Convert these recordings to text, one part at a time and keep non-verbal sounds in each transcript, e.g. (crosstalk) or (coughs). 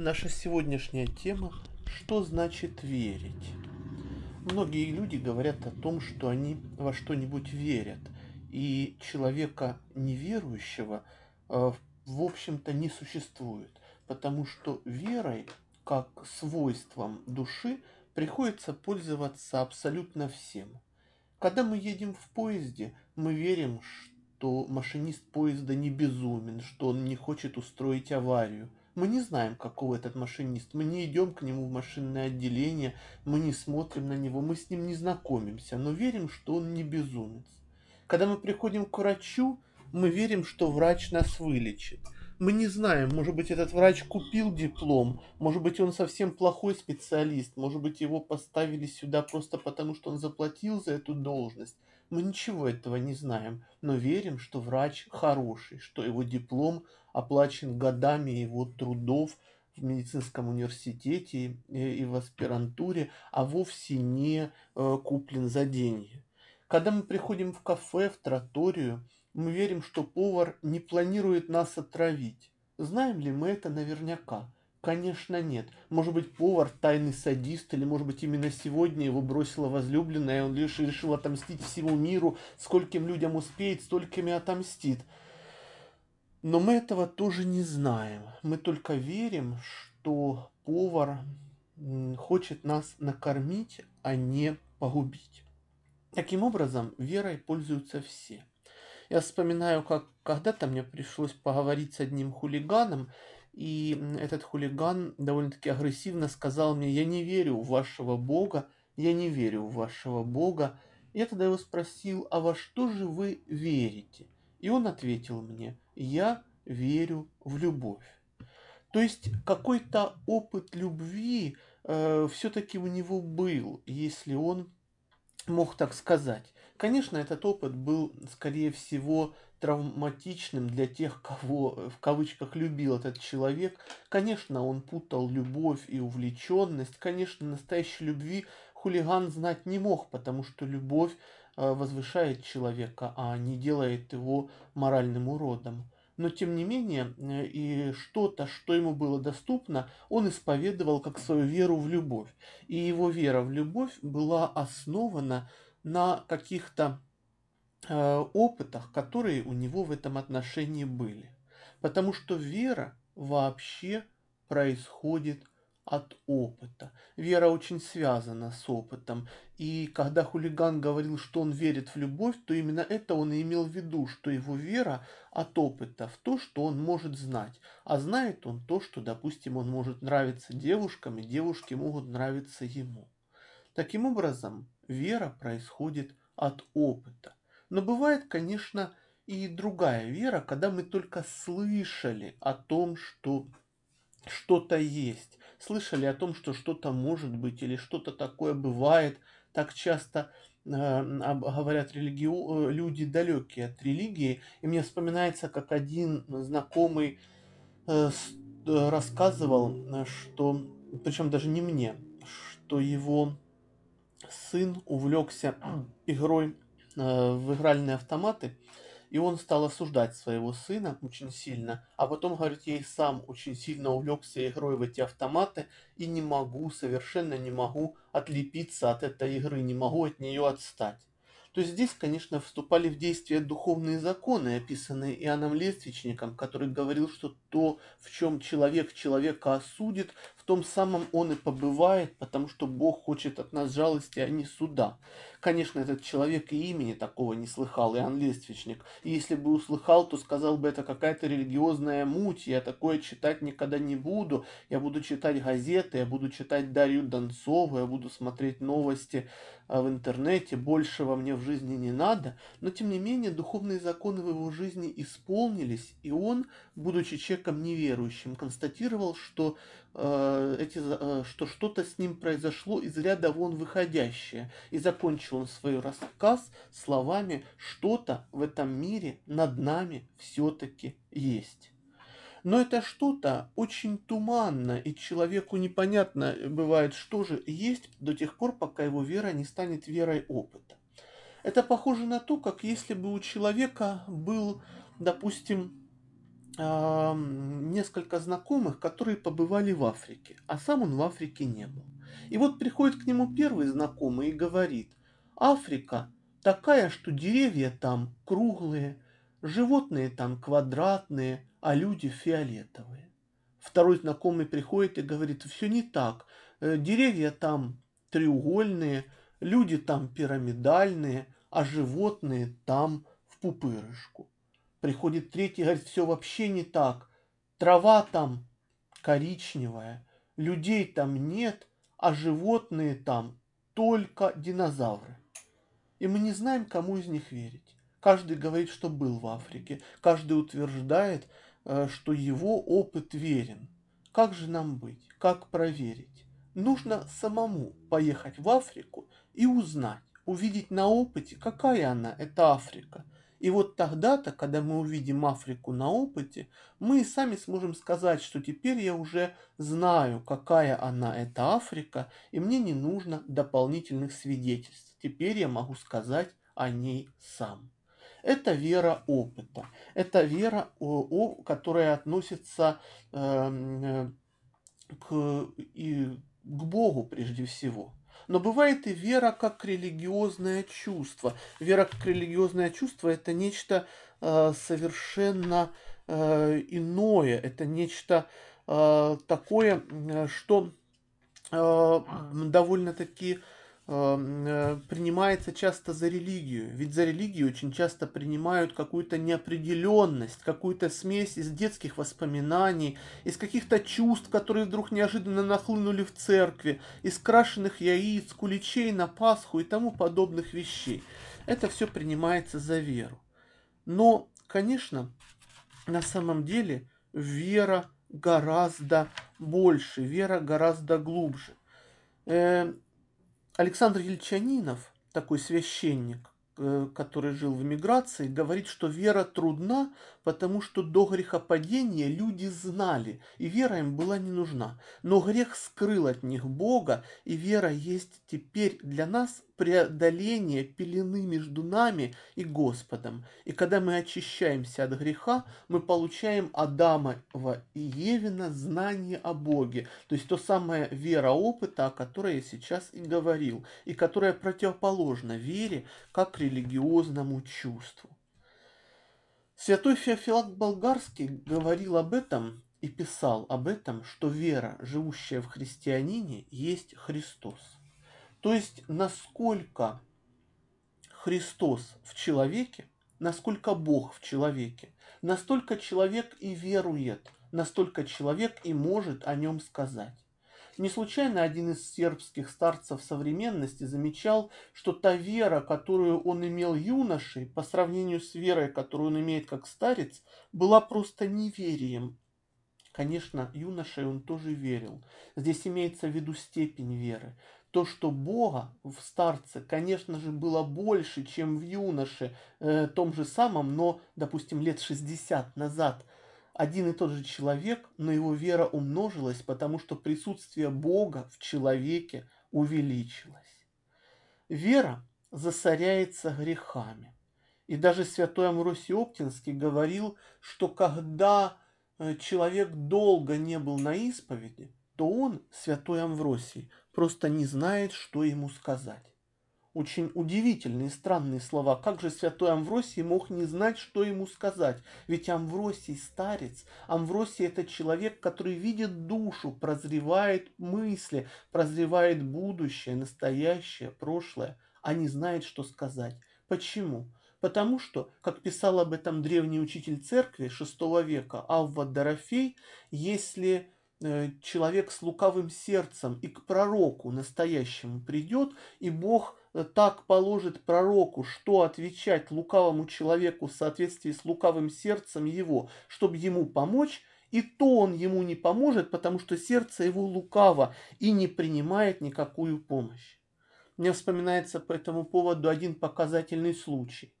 Наша сегодняшняя тема «Что значит верить?». Многие люди говорят о том, что они во что-нибудь верят, и человека неверующего э, в общем-то не существует, потому что верой, как свойством души, приходится пользоваться абсолютно всем. Когда мы едем в поезде, мы верим, что машинист поезда не безумен, что он не хочет устроить аварию – мы не знаем, какого этот машинист. Мы не идем к нему в машинное отделение, мы не смотрим на него, мы с ним не знакомимся, но верим, что он не безумец. Когда мы приходим к врачу, мы верим, что врач нас вылечит. Мы не знаем, может быть, этот врач купил диплом, может быть, он совсем плохой специалист, может быть, его поставили сюда просто потому, что он заплатил за эту должность. Мы ничего этого не знаем, но верим, что врач хороший, что его диплом оплачен годами его трудов в медицинском университете и в аспирантуре, а вовсе не э, куплен за деньги. Когда мы приходим в кафе, в троторию, мы верим, что повар не планирует нас отравить. Знаем ли мы это наверняка? Конечно, нет. Может быть, повар тайный садист, или, может быть, именно сегодня его бросила возлюбленная, и он лишь решил отомстить всему миру, скольким людям успеет, столькими отомстит. Но мы этого тоже не знаем. Мы только верим, что повар хочет нас накормить, а не погубить. Таким образом, верой пользуются все. Я вспоминаю, как когда-то мне пришлось поговорить с одним хулиганом, и этот хулиган довольно-таки агрессивно сказал мне, я не верю в вашего Бога, я не верю в вашего Бога. Я тогда его спросил, а во что же вы верите? И он ответил мне, я верю в любовь. То есть какой-то опыт любви э, все-таки у него был, если он мог так сказать. Конечно, этот опыт был, скорее всего, травматичным для тех, кого в кавычках любил этот человек. Конечно, он путал любовь и увлеченность. Конечно, настоящей любви хулиган знать не мог, потому что любовь э, возвышает человека, а не делает его моральным уродом. Но тем не менее, э, и что-то, что ему было доступно, он исповедовал как свою веру в любовь. И его вера в любовь была основана на каких-то э, опытах, которые у него в этом отношении были. Потому что вера вообще происходит от опыта. Вера очень связана с опытом. И когда хулиган говорил, что он верит в любовь, то именно это он и имел в виду, что его вера от опыта в то, что он может знать. А знает он то, что, допустим, он может нравиться девушкам, и девушки могут нравиться ему. Таким образом, вера происходит от опыта. Но бывает, конечно, и другая вера, когда мы только слышали о том, что что-то есть, слышали о том, что что-то может быть или что-то такое бывает. Так часто э, говорят религио, люди далекие от религии. И мне вспоминается, как один знакомый э, рассказывал, что, причем даже не мне, что его сын увлекся игрой э, в игральные автоматы, и он стал осуждать своего сына очень сильно, а потом, говорит, я и сам очень сильно увлекся игрой в эти автоматы и не могу, совершенно не могу отлепиться от этой игры, не могу от нее отстать. То есть здесь, конечно, вступали в действие духовные законы, описанные Иоанном Лествичником, который говорил, что то, в чем человек человека осудит, том самом он и побывает, потому что Бог хочет от нас жалости, а не суда. Конечно, этот человек и имени такого не слыхал, Иоанн Лествичник. И если бы услыхал, то сказал бы, это какая-то религиозная муть, я такое читать никогда не буду. Я буду читать газеты, я буду читать Дарью Донцову, я буду смотреть новости а, в интернете, большего мне в жизни не надо. Но, тем не менее, духовные законы в его жизни исполнились, и он, будучи человеком неверующим, констатировал, что Э, эти, э, что что-то с ним произошло из ряда вон выходящее. И закончил он свой рассказ словами «что-то в этом мире над нами все-таки есть». Но это что-то очень туманно, и человеку непонятно бывает, что же есть до тех пор, пока его вера не станет верой опыта. Это похоже на то, как если бы у человека был, допустим, несколько знакомых, которые побывали в Африке, а сам он в Африке не был. И вот приходит к нему первый знакомый и говорит, Африка такая, что деревья там круглые, животные там квадратные, а люди фиолетовые. Второй знакомый приходит и говорит, все не так, э, деревья там треугольные, люди там пирамидальные, а животные там в пупырышку. Приходит третий, говорит, все вообще не так. Трава там коричневая, людей там нет, а животные там только динозавры. И мы не знаем, кому из них верить. Каждый говорит, что был в Африке. Каждый утверждает, э, что его опыт верен. Как же нам быть? Как проверить? Нужно самому поехать в Африку и узнать, увидеть на опыте, какая она, эта Африка – и вот тогда-то, когда мы увидим Африку на опыте, мы и сами сможем сказать, что теперь я уже знаю, какая она, эта Африка, и мне не нужно дополнительных свидетельств. Теперь я могу сказать о ней сам. Это вера опыта. Это вера, которая относится эм, э, к, к Богу прежде всего. Но бывает и вера как религиозное чувство. Вера как религиозное чувство это нечто э, совершенно э, иное. Это нечто э, такое, что э, довольно-таки э, принимается часто за религию. Ведь за религию очень часто принимают какую-то неопределенность, какую-то смесь из детских воспоминаний, из каких-то чувств, которые вдруг неожиданно нахлынули в церкви, из крашеных яиц, куличей на Пасху и тому подобных вещей. Это все принимается за веру. Но, конечно, на самом деле вера гораздо больше, вера гораздо глубже. Александр Ельчанинов, такой священник, э, который жил в эмиграции, говорит, что вера трудна, потому что до грехопадения люди знали, и вера им была не нужна. Но грех скрыл от них Бога, и вера есть теперь для нас преодоление пелены между нами и Господом. И когда мы очищаемся от греха, мы получаем Адамова и Евина знание о Боге. То есть то самое вера опыта, о которой я сейчас и говорил, и которая противоположна вере как религиозному чувству. Святой Феофилак Болгарский говорил об этом и писал об этом, что вера, живущая в христианине, есть Христос. То есть, насколько Христос в человеке, насколько Бог в человеке, настолько человек и верует, настолько человек и может о нем сказать. Не случайно один из сербских старцев современности замечал, что та вера, которую он имел юношей, по сравнению с верой, которую он имеет как старец, была просто неверием. Конечно, юношей он тоже верил. Здесь имеется в виду степень веры. То, что Бога в старце, конечно же, было больше, чем в юноше, э, том же самом, но, допустим, лет 60 назад – один и тот же человек, но его вера умножилась, потому что присутствие Бога в человеке увеличилось. Вера засоряется грехами. И даже святой Амвросий Оптинский говорил, что когда э, человек долго не был на исповеди, то он, святой Амвросий, просто не знает, что ему сказать очень удивительные, странные слова. Как же святой Амвросий мог не знать, что ему сказать? Ведь Амвросий старец. Амвросий это человек, который видит душу, прозревает мысли, прозревает будущее, настоящее, прошлое, а не знает, что сказать. Почему? Потому что, как писал об этом древний учитель церкви VI века Авва Дорофей, если э, человек с лукавым сердцем и к пророку настоящему придет, и Бог так положит пророку, что отвечать лукавому человеку в соответствии с лукавым сердцем его, чтобы ему помочь, и то он ему не поможет, потому что сердце его лукаво и не принимает никакую помощь. Мне вспоминается по этому поводу один показательный случай.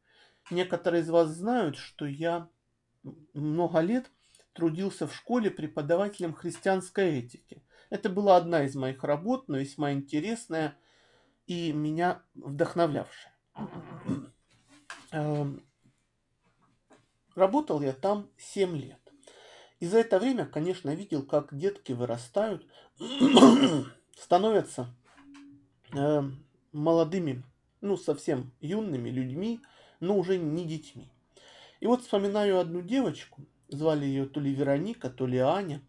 Некоторые из вас знают, что я много лет трудился в школе преподавателем христианской этики. Это была одна из моих работ, но весьма интересная – и меня вдохновлявшая. Эм, работал я там 7 лет. И за это время, конечно, видел, как детки вырастают, (coughs) становятся э, молодыми, ну, совсем юными людьми, но уже не детьми. И вот вспоминаю одну девочку, звали ее то ли Вероника, то ли Аня,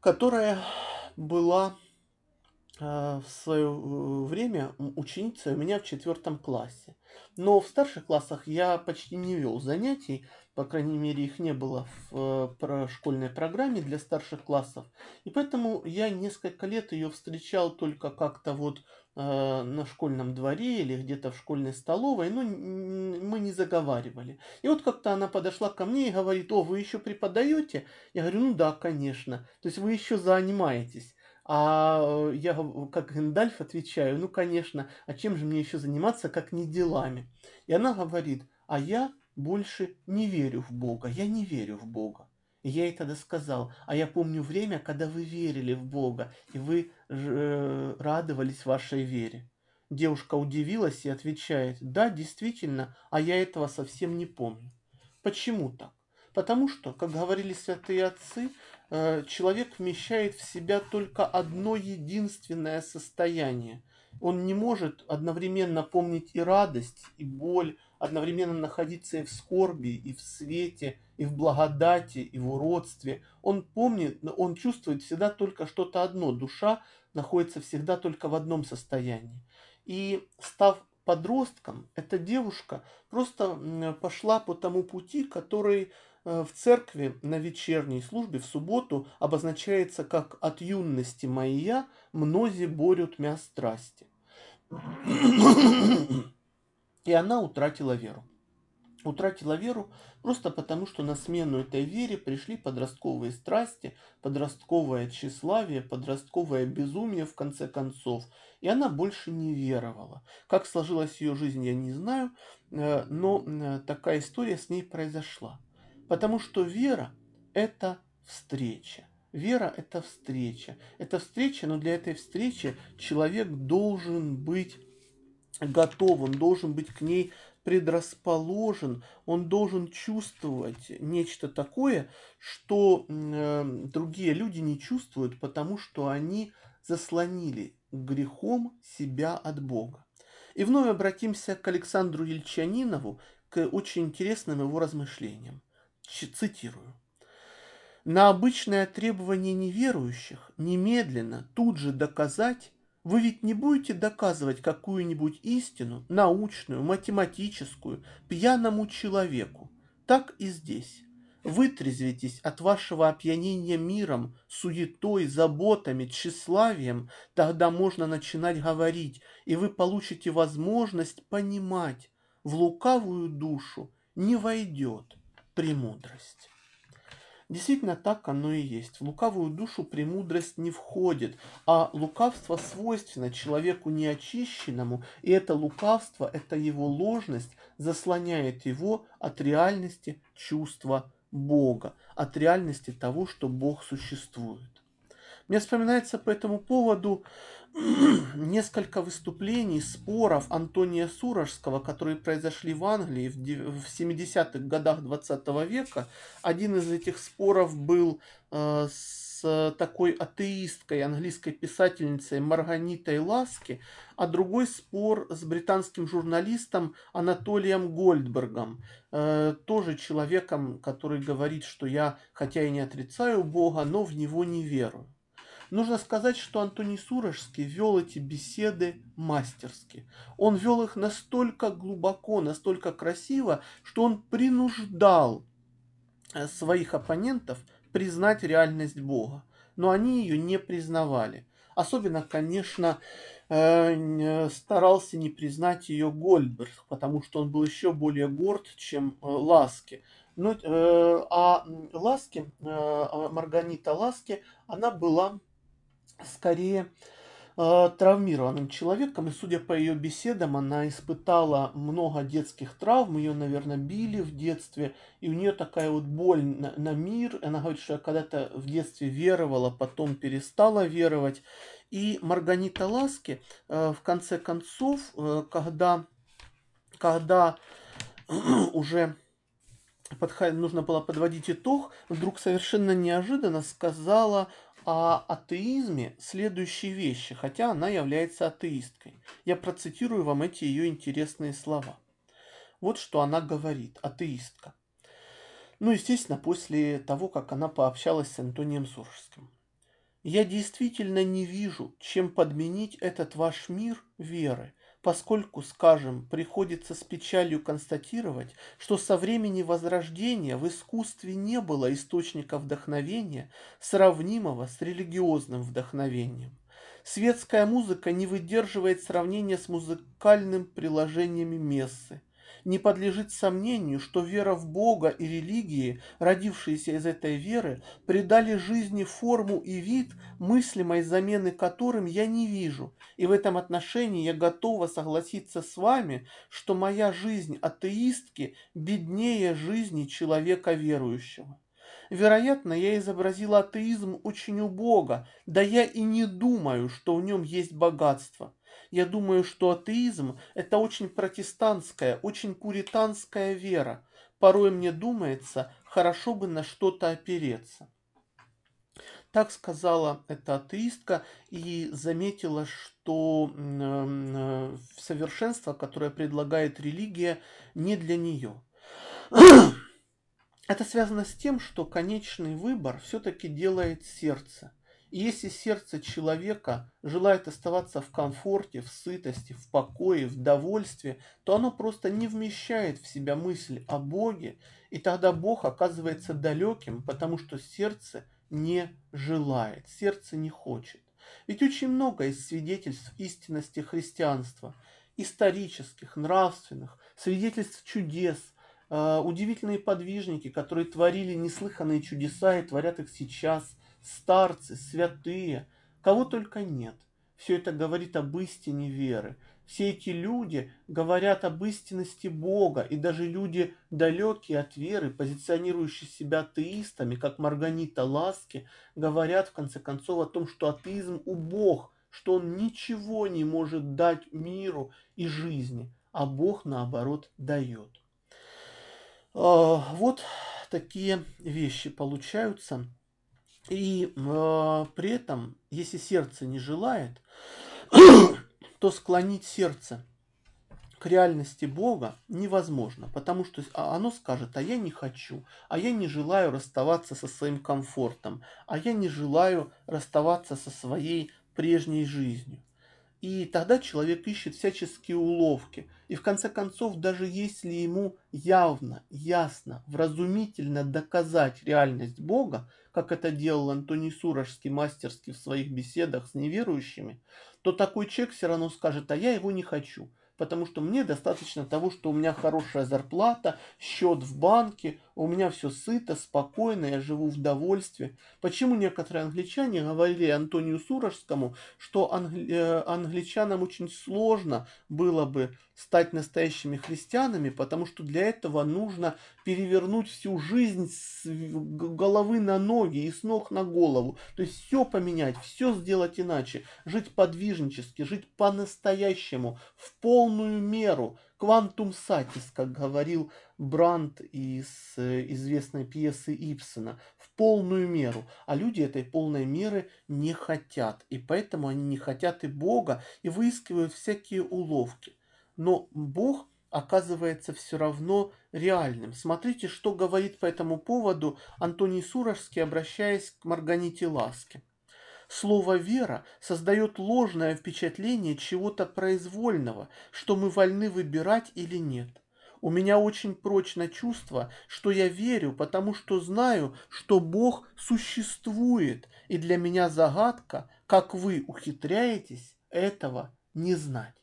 которая была в свое э, время ученицей у меня в четвертом классе. Но в старших классах я почти не вел занятий, по крайней мере, их не было в э, школьной программе для старших классов. И поэтому я несколько лет ее встречал только как-то вот э, на школьном дворе или где-то в школьной столовой, но мы не заговаривали. И вот как-то она подошла ко мне и говорит, о, вы еще преподаете? Я говорю, ну да, конечно. То есть вы еще занимаетесь. А я как Гэндальф отвечаю, ну конечно, а чем же мне еще заниматься, как не делами? И она говорит, а я больше не верю в Бога, я не верю в Бога. И я ей тогда сказал, а я помню время, когда вы верили в Бога, и вы э, радовались вашей вере. Девушка удивилась и отвечает, да, действительно, а я этого совсем не помню. Почему так? Потому что, как говорили святые отцы, э, человек вмещает в себя только одно единственное состояние. Он не может одновременно помнить и радость, и боль, одновременно находиться и в скорби, и в свете, и в благодати, и в уродстве. Он помнит, он чувствует всегда только что-то одно. Душа находится всегда только в одном состоянии. И став подростком, эта девушка просто пошла по тому пути, который э, в церкви на вечерней службе в субботу обозначается как «от юности моя мнози борют мя страсти». И она утратила веру. Утратила веру просто потому, что на смену этой вере пришли подростковые страсти, подростковое тщеславие, подростковое безумие в конце концов. И она больше не веровала. Как сложилась ее жизнь, я не знаю, э, но э, такая история с ней произошла. Потому что вера – это встреча. Вера – это встреча. Это встреча, но для этой встречи человек должен быть готов, он должен быть к ней предрасположен, он должен чувствовать нечто такое, что э, другие люди не чувствуют, потому что они заслонили грехом себя от Бога. И вновь обратимся к Александру Ельчанинову, к очень интересным его размышлениям. Цитирую. На обычное требование неверующих немедленно, тут же доказать, вы ведь не будете доказывать какую-нибудь истину, научную, математическую, пьяному человеку. Так и здесь. Вытрезвитесь от вашего опьянения миром, суетой, заботами, тщеславием, тогда можно начинать говорить, и вы получите возможность понимать, в лукавую душу не войдет премудрость. Действительно, так оно и есть. В лукавую душу премудрость не входит, а лукавство свойственно человеку неочищенному, и это лукавство, это его ложность заслоняет его от реальности чувства Бога, от реальности того, что Бог существует. Мне вспоминается по этому поводу (clears throat) несколько выступлений, споров Антония Сурожского, которые произошли в Англии в 70-х годах 20 века. Один из этих споров был э, с такой атеисткой, английской писательницей Марганитой Ласки, а другой спор с британским журналистом Анатолием Гольдбергом, э, тоже человеком, который говорит, что я, хотя и не отрицаю Бога, но в него не верую. Нужно сказать, что Антоний Сурожский вел эти беседы мастерски. Он вел их настолько глубоко, настолько красиво, что он принуждал э, своих оппонентов признать реальность Бога. Но они ее не признавали. Особенно, конечно, э, старался не признать ее Гольдберг, потому что он был еще более горд, чем э, Ласки. Но, а Ласки, Марганита Ласки, она была скорее э, травмированным человеком, и судя по ее беседам, она испытала много детских травм, ее, наверное, били в детстве, и у нее такая вот боль на, на мир, она говорит, что я когда-то в детстве веровала, потом перестала веровать, и Марганита Ласки, э, в конце концов, э, когда, когда (clears throat) уже подход... нужно было подводить итог, вдруг совершенно неожиданно сказала о атеизме следующие вещи, хотя она является атеисткой. Я процитирую вам эти ее интересные слова. Вот что она говорит, атеистка. Ну, естественно, после того, как она пообщалась с Антонием Суржским. Я действительно не вижу, чем подменить этот ваш мир веры, поскольку, скажем, приходится с печалью констатировать, что со времени Возрождения в искусстве не было источника вдохновения, сравнимого с религиозным вдохновением. Светская музыка не выдерживает сравнения с музыкальным приложениями мессы не подлежит сомнению, что вера в Бога и религии, родившиеся из этой веры, придали жизни форму и вид, мыслимой замены которым я не вижу. И в этом отношении я готова согласиться с вами, что моя жизнь атеистки беднее жизни человека верующего. Вероятно, я изобразила атеизм очень убого, да я и не думаю, что в нем есть богатство. Я думаю, что атеизм – это очень протестантская, очень пуританская вера. Порой мне думается, хорошо бы на что-то опереться. Так сказала эта атеистка и заметила, что э, совершенство, которое предлагает религия, не для нее. (clears throat) Это связано с тем, что конечный выбор все-таки делает сердце. И если сердце человека желает оставаться в комфорте, в сытости, в покое, в довольстве, то оно просто не вмещает в себя мысль о Боге, и тогда Бог оказывается далеким, потому что сердце не желает, сердце не хочет. Ведь очень много из свидетельств истинности христианства, исторических, нравственных, свидетельств чудес, э, удивительные подвижники, которые творили неслыханные чудеса и творят их сейчас – старцы, святые, кого только нет. Все это говорит об истине веры. Все эти люди говорят об истинности Бога, и даже люди, далекие от веры, позиционирующие себя атеистами, как Марганита Ласки, говорят в конце концов о том, что атеизм у Бог, что он ничего не может дать миру и жизни, а Бог, наоборот, дает. А, вот такие вещи получаются. И э, при этом, если сердце не желает, (coughs) то склонить сердце к реальности Бога невозможно, потому что а, оно скажет, а я не хочу, а я не желаю расставаться со своим комфортом, а я не желаю расставаться со своей прежней жизнью. И тогда человек ищет всяческие уловки. И в конце концов, даже если ему явно, ясно, вразумительно доказать реальность Бога, как это делал Антоний Сурожский мастерски в своих беседах с неверующими, то такой человек все равно скажет, а я его не хочу потому что мне достаточно того, что у меня хорошая зарплата, счет в банке, у меня все сыто, спокойно, я живу в довольстве. Почему некоторые англичане говорили Антонию Сурожскому, что англи... Э, англичанам очень сложно было бы стать настоящими христианами, потому что для этого нужно перевернуть всю жизнь с головы на ноги и с ног на голову. То есть все поменять, все сделать иначе, жить подвижнически, жить по-настоящему, в полную меру. Квантум сатис, как говорил Брандт из э, известной пьесы Ипсона, в полную меру. А люди этой полной меры не хотят. И поэтому они не хотят и Бога, и выискивают всякие уловки но Бог оказывается все равно реальным. Смотрите, что говорит по этому поводу Антоний Сурожский, обращаясь к Марганите Ласке. Слово «вера» создает ложное впечатление чего-то произвольного, что мы вольны выбирать или нет. У меня очень прочно чувство, что я верю, потому что знаю, что Бог существует, и для меня загадка, как вы ухитряетесь этого не знать.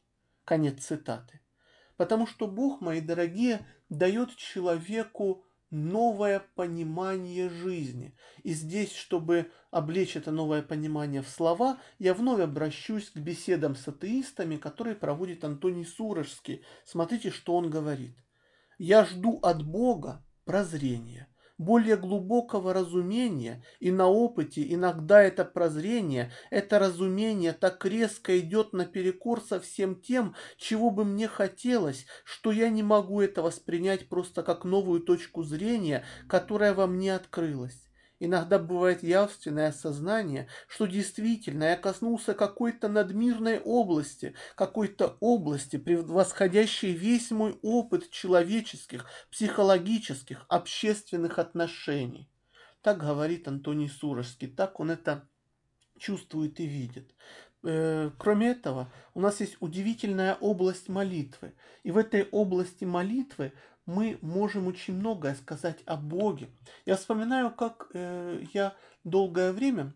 Конец цитаты. Потому что Бог, мои дорогие, дает человеку новое понимание жизни. И здесь, чтобы облечь это новое понимание в слова, я вновь обращусь к беседам с атеистами, которые проводит Антоний Сурожский. Смотрите, что он говорит. «Я жду от Бога прозрения, более глубокого разумения, и на опыте иногда это прозрение, это разумение так резко идет наперекор со всем тем, чего бы мне хотелось, что я не могу это воспринять просто как новую точку зрения, которая во мне открылась. Иногда бывает явственное осознание, что действительно я коснулся какой-то надмирной области, какой-то области, превосходящей весь мой опыт человеческих, психологических, общественных отношений. Так говорит Антоний Сурожский, так он это чувствует и видит. Э, кроме этого, у нас есть удивительная область молитвы. И в этой области молитвы мы можем очень многое сказать о Боге. Я вспоминаю, как э, я долгое время,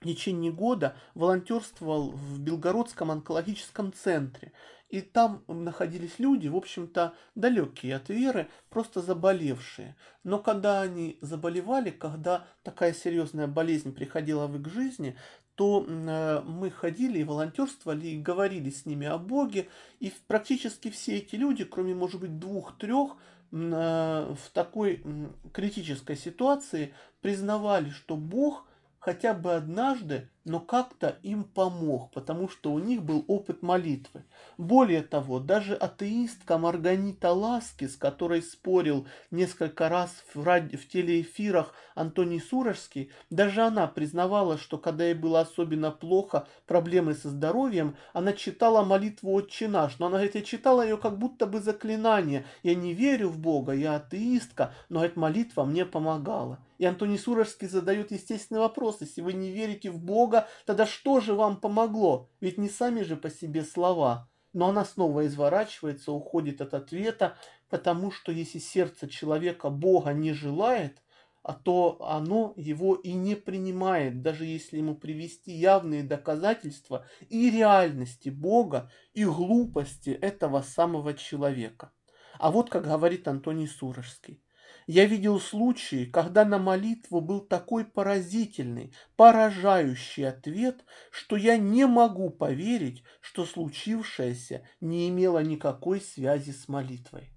в течение года, волонтерствовал в Белгородском онкологическом центре. И там находились люди, в общем-то, далекие от веры, просто заболевшие. Но когда они заболевали, когда такая серьезная болезнь приходила в их жизни, то э, мы ходили и волонтерствовали, и говорили с ними о Боге, и практически все эти люди, кроме, может быть, двух-трех, э, в такой критической ситуации признавали, что Бог хотя бы однажды но как-то им помог, потому что у них был опыт молитвы. Более того, даже атеистка Марганита Ласки, с которой спорил несколько раз в, ради... в телеэфирах Антоний Сурожский, даже она признавала, что когда ей было особенно плохо, проблемы со здоровьем, она читала молитву «Отче наш», но она говорит, я читала ее как будто бы заклинание. Я не верю в Бога, я атеистка, но эта молитва мне помогала. И Антоний Сурожский задает естественный вопрос, если вы не верите в Бога, Бога, тогда что же вам помогло? Ведь не сами же по себе слова. Но она снова изворачивается, уходит от ответа, потому что если сердце человека Бога не желает, а то оно его и не принимает, даже если ему привести явные доказательства и реальности Бога, и глупости этого самого человека. А вот как говорит Антоний Сурожский. Я видел случаи, когда на молитву был такой поразительный, поражающий ответ, что я не могу поверить, что случившееся не имело никакой связи с молитвой.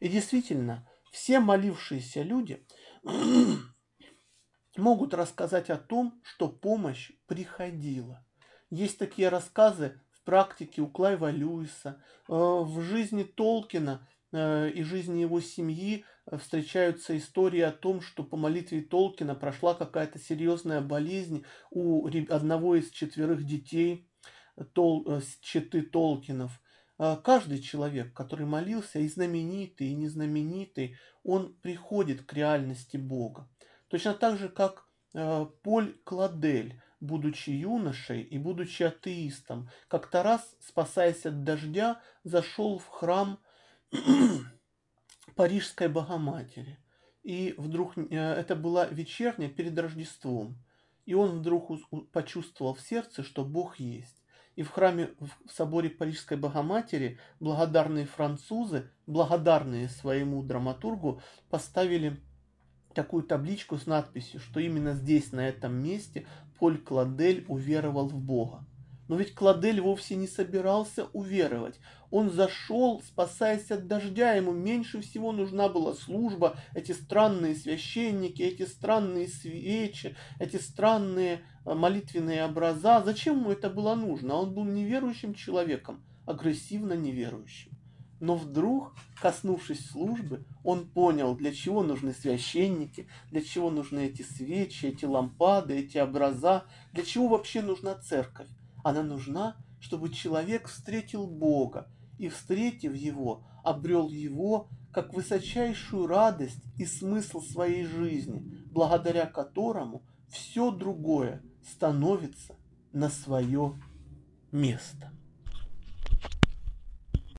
И действительно, все молившиеся люди (clears throat) могут рассказать о том, что помощь приходила. Есть такие рассказы в практике у Клайва Льюиса, э, в жизни Толкина э, и жизни его семьи встречаются истории о том, что по молитве Толкина прошла какая-то серьезная болезнь у одного из четверых детей Тол, э, четы Толкинов. А каждый человек, который молился, и знаменитый, и незнаменитый, он приходит к реальности Бога. Точно так же, как э, Поль Кладель, будучи юношей и будучи атеистом, как-то раз, спасаясь от дождя, зашел в храм Парижской Богоматери. И вдруг э, это была вечерня перед Рождеством. И он вдруг почувствовал в сердце, что Бог есть. И в храме, в соборе Парижской Богоматери благодарные французы, благодарные своему драматургу, поставили такую табличку с надписью, что именно здесь, на этом месте, Поль Кладель уверовал в Бога. Но ведь Кладель вовсе не собирался уверовать. Он зашел, спасаясь от дождя. Ему меньше всего нужна была служба, эти странные священники, эти странные свечи, эти странные э, молитвенные образа. Зачем ему это было нужно? Он был неверующим человеком, агрессивно неверующим. Но вдруг, коснувшись службы, он понял, для чего нужны священники, для чего нужны эти свечи, эти лампады, эти образа, для чего вообще нужна церковь. Она нужна, чтобы человек встретил Бога и, встретив Его, обрел Его как высочайшую радость и смысл своей жизни, благодаря которому все другое становится на свое место.